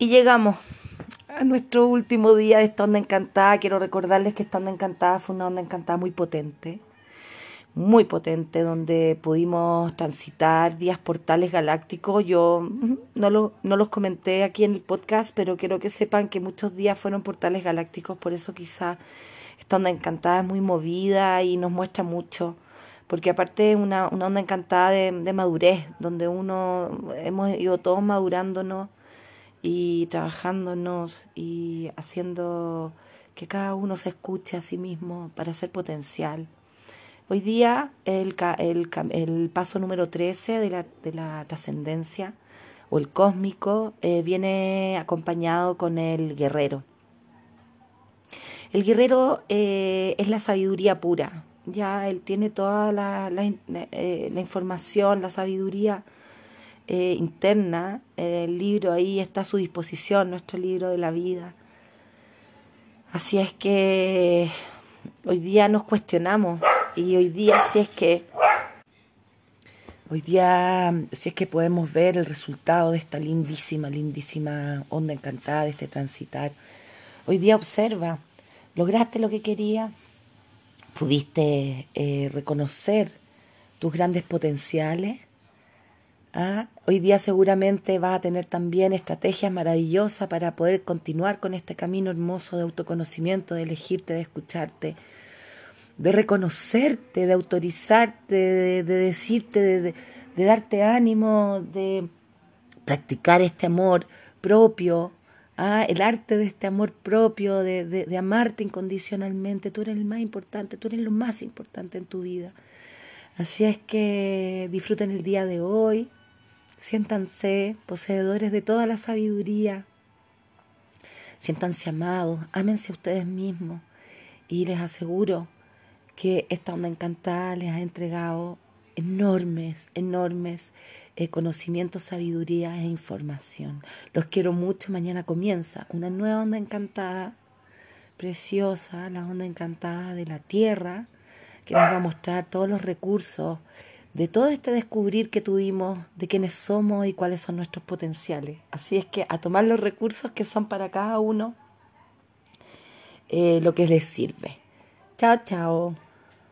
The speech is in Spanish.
Y llegamos a nuestro último día de esta onda encantada. Quiero recordarles que esta onda encantada fue una onda encantada muy potente, muy potente, donde pudimos transitar días portales galácticos. Yo no, no los comenté aquí en el podcast, pero quiero que sepan que muchos días fueron portales galácticos, por eso quizá esta onda encantada es muy movida y nos muestra mucho porque aparte es una, una onda encantada de, de, madurez, donde uno hemos ido todos madurándonos y trabajándonos y haciendo que cada uno se escuche a sí mismo para ser potencial. Hoy día el, el, el paso número 13 de la, de la trascendencia o el cósmico eh, viene acompañado con el guerrero. El guerrero eh, es la sabiduría pura, ya él tiene toda la, la, eh, la información, la sabiduría eh, interna. El libro ahí está a su disposición, nuestro libro de la vida. Así es que hoy día nos cuestionamos y hoy día si es que hoy día si es que podemos ver el resultado de esta lindísima, lindísima onda encantada de este transitar. Hoy día observa, lograste lo que querías, pudiste eh, reconocer tus grandes potenciales ¿Ah? Hoy día seguramente vas a tener también estrategias maravillosas para poder continuar con este camino hermoso de autoconocimiento, de elegirte, de escucharte, de reconocerte, de autorizarte, de, decirte, de, darte ánimo, de practicar este amor propio, ¿ah? el arte de este amor propio, de, de amarte incondicionalmente. Tú eres el más importante, tú eres lo más importante en tu vida. Así es que disfruten el día de hoy, Siéntanse poseedores de toda la sabiduría. Siéntanse amados, ámense ustedes mismos. Y les aseguro que esta onda encantada les ha entregado enormes, enormes eh, conocimientos, sabiduría e información. Los quiero mucho. Mañana comienza una nueva onda encantada, preciosa, la onda encantada de la tierra, que nos va a mostrar todos los recursos de todo este descubrir que tuvimos de quiénes somos y cuáles son nuestros potenciales. Así es que a tomar los recursos que son para cada uno eh, lo que les sirve. Chao, chao.